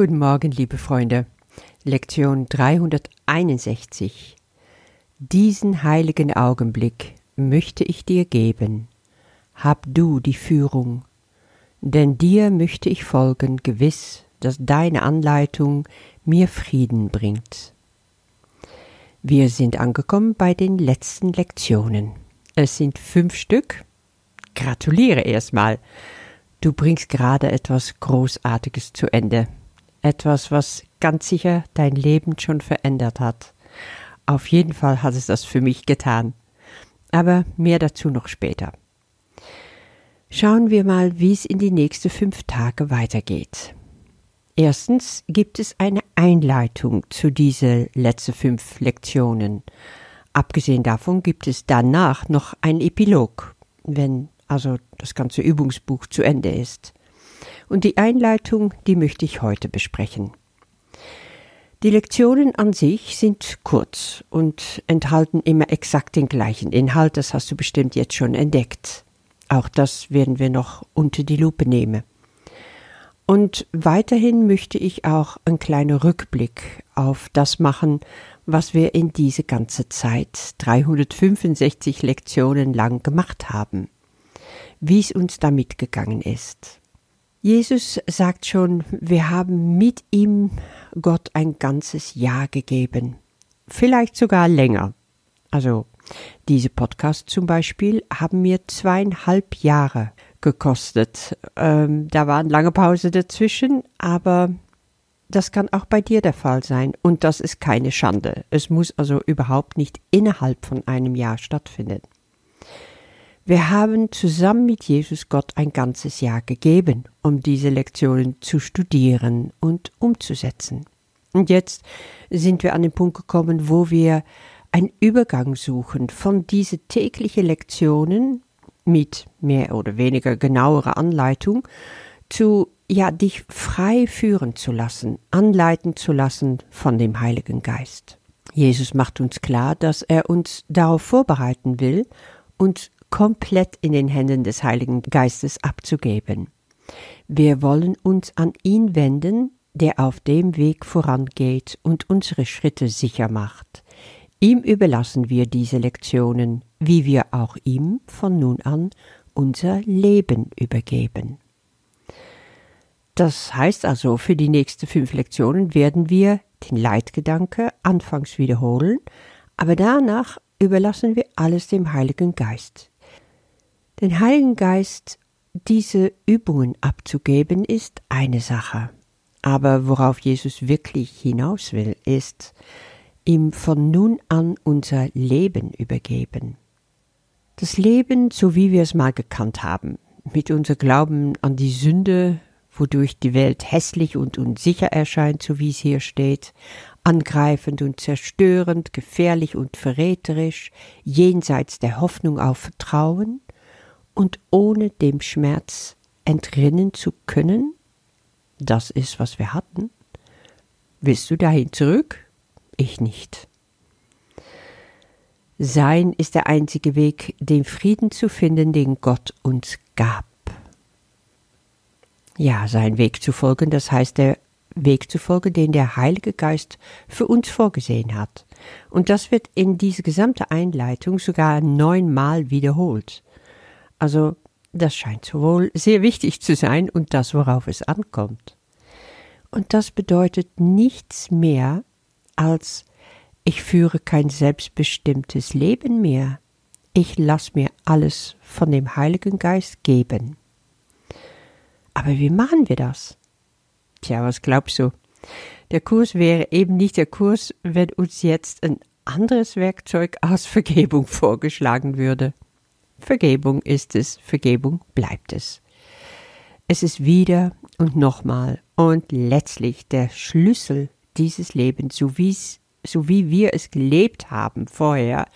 Guten Morgen, liebe Freunde. Lektion 361. Diesen heiligen Augenblick möchte ich dir geben. Hab du die Führung, denn dir möchte ich folgen, gewiss, dass deine Anleitung mir Frieden bringt. Wir sind angekommen bei den letzten Lektionen. Es sind fünf Stück. Gratuliere erstmal. Du bringst gerade etwas Großartiges zu Ende. Etwas, was ganz sicher dein Leben schon verändert hat. Auf jeden Fall hat es das für mich getan. Aber mehr dazu noch später. Schauen wir mal, wie es in die nächsten fünf Tage weitergeht. Erstens gibt es eine Einleitung zu diesen letzten fünf Lektionen. Abgesehen davon gibt es danach noch ein Epilog, wenn also das ganze Übungsbuch zu Ende ist. Und die Einleitung, die möchte ich heute besprechen. Die Lektionen an sich sind kurz und enthalten immer exakt den gleichen Inhalt, das hast du bestimmt jetzt schon entdeckt. Auch das werden wir noch unter die Lupe nehmen. Und weiterhin möchte ich auch einen kleinen Rückblick auf das machen, was wir in diese ganze Zeit 365 Lektionen lang gemacht haben, wie es uns damit gegangen ist. Jesus sagt schon, wir haben mit ihm Gott ein ganzes Jahr gegeben, vielleicht sogar länger. Also diese Podcasts zum Beispiel haben mir zweieinhalb Jahre gekostet. Ähm, da eine lange Pause dazwischen, aber das kann auch bei dir der Fall sein und das ist keine Schande. Es muss also überhaupt nicht innerhalb von einem Jahr stattfinden. Wir haben zusammen mit Jesus Gott ein ganzes Jahr gegeben, um diese Lektionen zu studieren und umzusetzen. Und jetzt sind wir an den Punkt gekommen, wo wir ein Übergang suchen von diese täglichen Lektionen mit mehr oder weniger genauerer Anleitung zu ja dich frei führen zu lassen, anleiten zu lassen von dem Heiligen Geist. Jesus macht uns klar, dass er uns darauf vorbereiten will, uns komplett in den Händen des Heiligen Geistes abzugeben. Wir wollen uns an ihn wenden, der auf dem Weg vorangeht und unsere Schritte sicher macht. Ihm überlassen wir diese Lektionen, wie wir auch ihm von nun an unser Leben übergeben. Das heißt also, für die nächsten fünf Lektionen werden wir den Leitgedanke anfangs wiederholen, aber danach überlassen wir alles dem Heiligen Geist. Den Heiligen Geist diese Übungen abzugeben ist eine Sache, aber worauf Jesus wirklich hinaus will, ist, ihm von nun an unser Leben übergeben. Das Leben, so wie wir es mal gekannt haben, mit unser Glauben an die Sünde, wodurch die Welt hässlich und unsicher erscheint, so wie es hier steht, angreifend und zerstörend, gefährlich und verräterisch, jenseits der Hoffnung auf Vertrauen und ohne dem Schmerz entrinnen zu können? Das ist, was wir hatten. Willst du dahin zurück? ich nicht. Sein ist der einzige Weg, den Frieden zu finden, den Gott uns gab. Ja, sein Weg zu folgen, das heißt der Weg zu folgen, den der Heilige Geist für uns vorgesehen hat. Und das wird in diese gesamte Einleitung sogar neunmal wiederholt. Also, das scheint wohl sehr wichtig zu sein und das, worauf es ankommt. Und das bedeutet nichts mehr, als ich führe kein selbstbestimmtes Leben mehr. Ich lass mir alles von dem Heiligen Geist geben. Aber wie machen wir das? Tja, was glaubst du? Der Kurs wäre eben nicht der Kurs, wenn uns jetzt ein anderes Werkzeug aus Vergebung vorgeschlagen würde. Vergebung ist es, Vergebung bleibt es. Es ist wieder und nochmal und letztlich der Schlüssel dieses Lebens, so, so wie wir es gelebt haben vorher,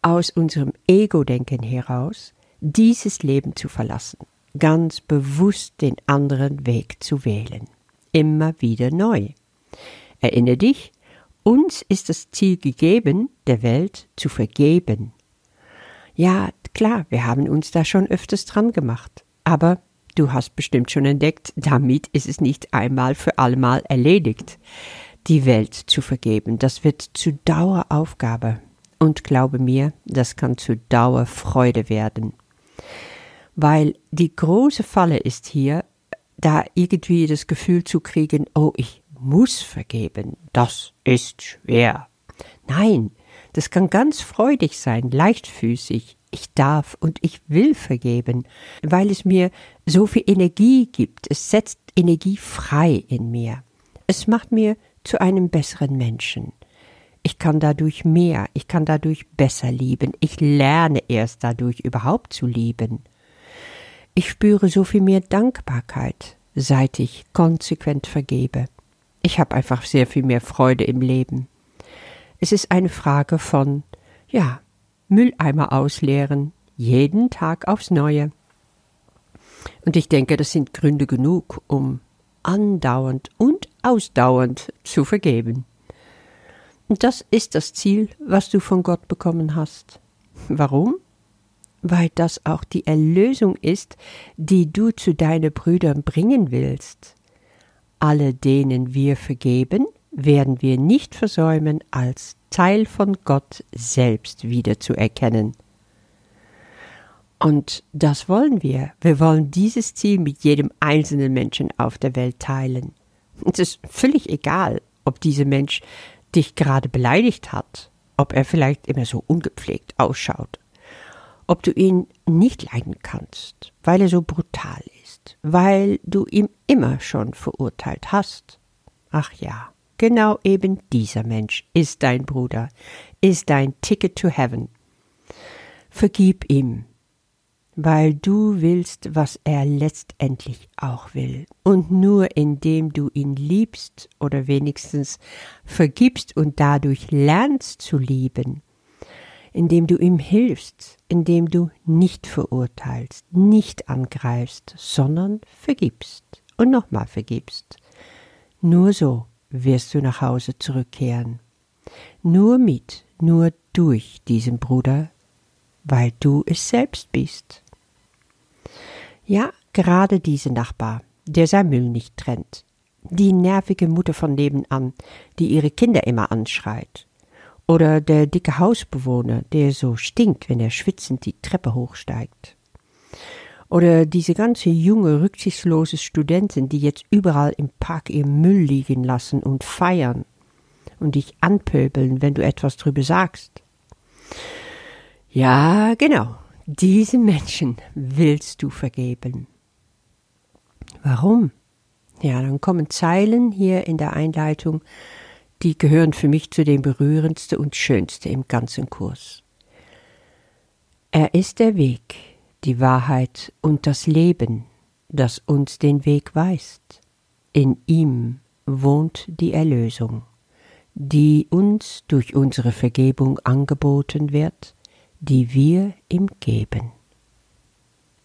aus unserem Ego-Denken heraus, dieses Leben zu verlassen, ganz bewusst den anderen Weg zu wählen, immer wieder neu. Erinnere dich, uns ist das Ziel gegeben, der Welt zu vergeben. Ja, klar, wir haben uns da schon öfters dran gemacht, aber Du hast bestimmt schon entdeckt, damit ist es nicht einmal für allemal erledigt. Die Welt zu vergeben, das wird zu Daueraufgabe. Und glaube mir, das kann zu Dauerfreude werden. Weil die große Falle ist hier, da irgendwie das Gefühl zu kriegen, oh, ich muss vergeben, das ist schwer. Nein, das kann ganz freudig sein, leichtfüßig. Ich darf und ich will vergeben, weil es mir so viel Energie gibt. Es setzt Energie frei in mir. Es macht mir zu einem besseren Menschen. Ich kann dadurch mehr, ich kann dadurch besser lieben. Ich lerne erst dadurch überhaupt zu lieben. Ich spüre so viel mehr Dankbarkeit, seit ich konsequent vergebe. Ich habe einfach sehr viel mehr Freude im Leben. Es ist eine Frage von, ja, Mülleimer ausleeren, jeden Tag aufs Neue. Und ich denke, das sind Gründe genug, um andauernd und ausdauernd zu vergeben. Und das ist das Ziel, was du von Gott bekommen hast. Warum? Weil das auch die Erlösung ist, die du zu deinen Brüdern bringen willst. Alle denen wir vergeben, werden wir nicht versäumen, als Teil von Gott selbst wiederzuerkennen. Und das wollen wir. Wir wollen dieses Ziel mit jedem einzelnen Menschen auf der Welt teilen. Es ist völlig egal, ob dieser Mensch dich gerade beleidigt hat, ob er vielleicht immer so ungepflegt ausschaut, ob du ihn nicht leiden kannst, weil er so brutal ist, weil du ihn immer schon verurteilt hast. Ach ja, genau eben dieser Mensch ist dein Bruder, ist dein Ticket to Heaven. Vergib ihm, weil du willst, was er letztendlich auch will. Und nur indem du ihn liebst oder wenigstens vergibst und dadurch lernst zu lieben, indem du ihm hilfst, indem du nicht verurteilst, nicht angreifst, sondern vergibst und nochmal vergibst. Nur so wirst du nach Hause zurückkehren. Nur mit, nur durch diesen Bruder, weil du es selbst bist. Ja, gerade diese Nachbar, der sein Müll nicht trennt. Die nervige Mutter von nebenan, die ihre Kinder immer anschreit. Oder der dicke Hausbewohner, der so stinkt, wenn er schwitzend die Treppe hochsteigt. Oder diese ganze junge, rücksichtslose Studentin, die jetzt überall im Park ihr Müll liegen lassen und feiern und dich anpöbeln, wenn du etwas drüber sagst. Ja, genau. Diesen Menschen willst du vergeben. Warum? Ja, dann kommen Zeilen hier in der Einleitung, die gehören für mich zu den berührendsten und schönsten im ganzen Kurs. Er ist der Weg, die Wahrheit und das Leben, das uns den Weg weist. In ihm wohnt die Erlösung, die uns durch unsere Vergebung angeboten wird die wir ihm geben.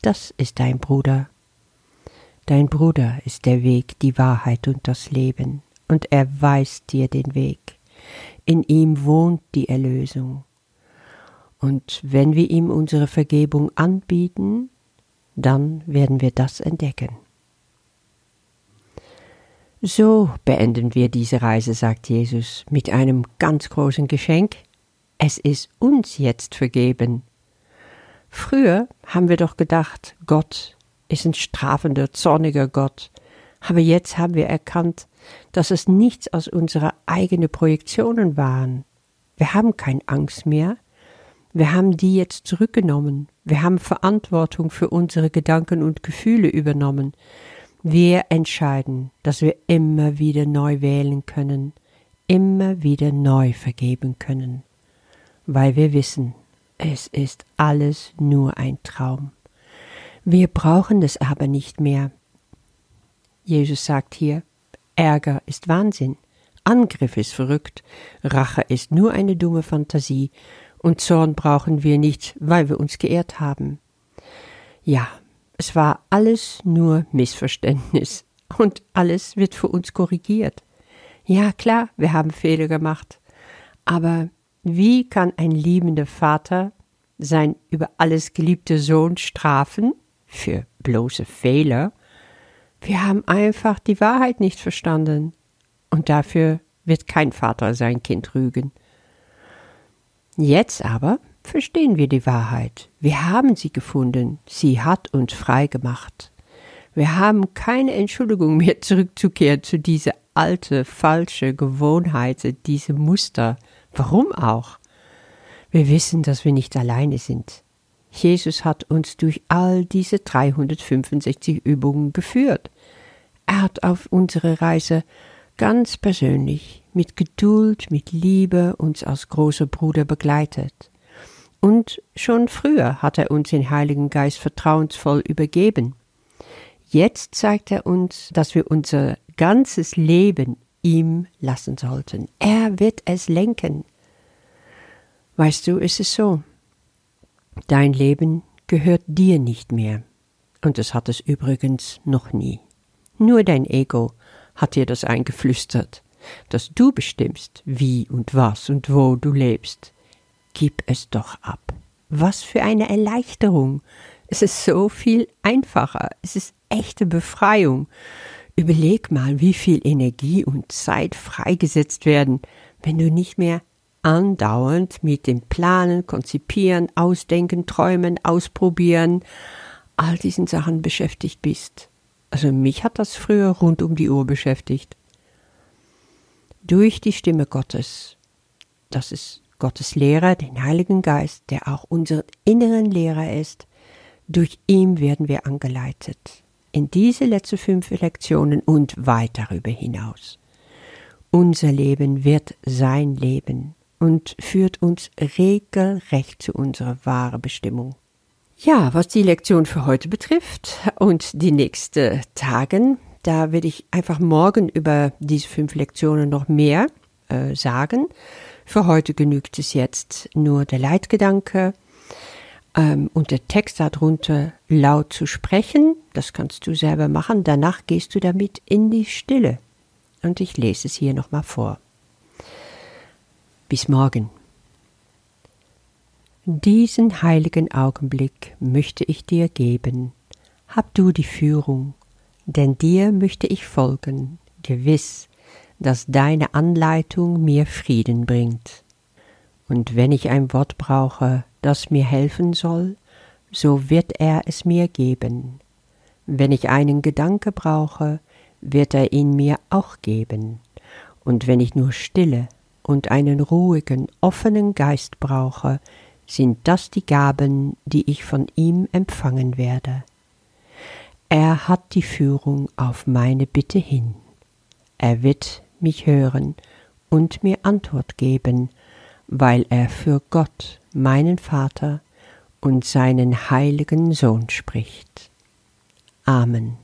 Das ist dein Bruder. Dein Bruder ist der Weg, die Wahrheit und das Leben, und er weist dir den Weg. In ihm wohnt die Erlösung. Und wenn wir ihm unsere Vergebung anbieten, dann werden wir das entdecken. So beenden wir diese Reise, sagt Jesus, mit einem ganz großen Geschenk, es ist uns jetzt vergeben. Früher haben wir doch gedacht, Gott ist ein strafender, zorniger Gott. Aber jetzt haben wir erkannt, dass es nichts aus unserer eigenen Projektionen waren. Wir haben keine Angst mehr. Wir haben die jetzt zurückgenommen. Wir haben Verantwortung für unsere Gedanken und Gefühle übernommen. Wir entscheiden, dass wir immer wieder neu wählen können, immer wieder neu vergeben können weil wir wissen, es ist alles nur ein Traum. Wir brauchen es aber nicht mehr. Jesus sagt hier, Ärger ist Wahnsinn, Angriff ist verrückt, Rache ist nur eine dumme Fantasie, und Zorn brauchen wir nicht, weil wir uns geehrt haben. Ja, es war alles nur Missverständnis, und alles wird für uns korrigiert. Ja, klar, wir haben Fehler gemacht, aber wie kann ein liebender Vater sein über alles geliebte Sohn strafen für bloße Fehler. Wir haben einfach die Wahrheit nicht verstanden. Und dafür wird kein Vater sein Kind rügen. Jetzt aber verstehen wir die Wahrheit. Wir haben sie gefunden. Sie hat uns frei gemacht. Wir haben keine Entschuldigung mehr zurückzukehren zu dieser alte, falsche Gewohnheit, diese Muster. Warum auch? Wir wissen, dass wir nicht alleine sind. Jesus hat uns durch all diese 365 Übungen geführt. Er hat auf unsere Reise ganz persönlich, mit Geduld, mit Liebe uns als großer Bruder begleitet. Und schon früher hat er uns den Heiligen Geist vertrauensvoll übergeben. Jetzt zeigt er uns, dass wir unser ganzes Leben ihm lassen sollten. Er wird es lenken. Weißt du, ist es so. Dein Leben gehört dir nicht mehr. Und es hat es übrigens noch nie. Nur dein Ego hat dir das eingeflüstert, dass du bestimmst, wie und was und wo du lebst. Gib es doch ab. Was für eine Erleichterung. Es ist so viel einfacher. Es ist echte Befreiung. Überleg mal, wie viel Energie und Zeit freigesetzt werden, wenn du nicht mehr andauernd mit dem Planen, Konzipieren, Ausdenken, Träumen, Ausprobieren, all diesen Sachen beschäftigt bist. Also mich hat das früher rund um die Uhr beschäftigt. Durch die Stimme Gottes, das ist Gottes Lehrer, den Heiligen Geist, der auch unser inneren Lehrer ist, durch ihn werden wir angeleitet. In diese letzten fünf Lektionen und weit darüber hinaus. Unser Leben wird sein Leben und führt uns regelrecht zu unserer wahren Bestimmung. Ja, was die Lektion für heute betrifft und die nächsten Tagen, da werde ich einfach morgen über diese fünf Lektionen noch mehr äh, sagen. Für heute genügt es jetzt nur der Leitgedanke ähm, und der Text darunter laut zu sprechen. Das kannst du selber machen. Danach gehst du damit in die Stille. Und ich lese es hier nochmal vor. Bis morgen. Diesen heiligen Augenblick möchte ich dir geben. Hab du die Führung, denn dir möchte ich folgen, gewiss, dass deine Anleitung mir Frieden bringt. Und wenn ich ein Wort brauche, das mir helfen soll, so wird er es mir geben. Wenn ich einen Gedanke brauche, wird er ihn mir auch geben. Und wenn ich nur Stille und einen ruhigen, offenen Geist brauche, sind das die Gaben, die ich von ihm empfangen werde. Er hat die Führung auf meine Bitte hin. Er wird mich hören und mir Antwort geben, weil er für Gott, meinen Vater und seinen heiligen Sohn spricht. Amen.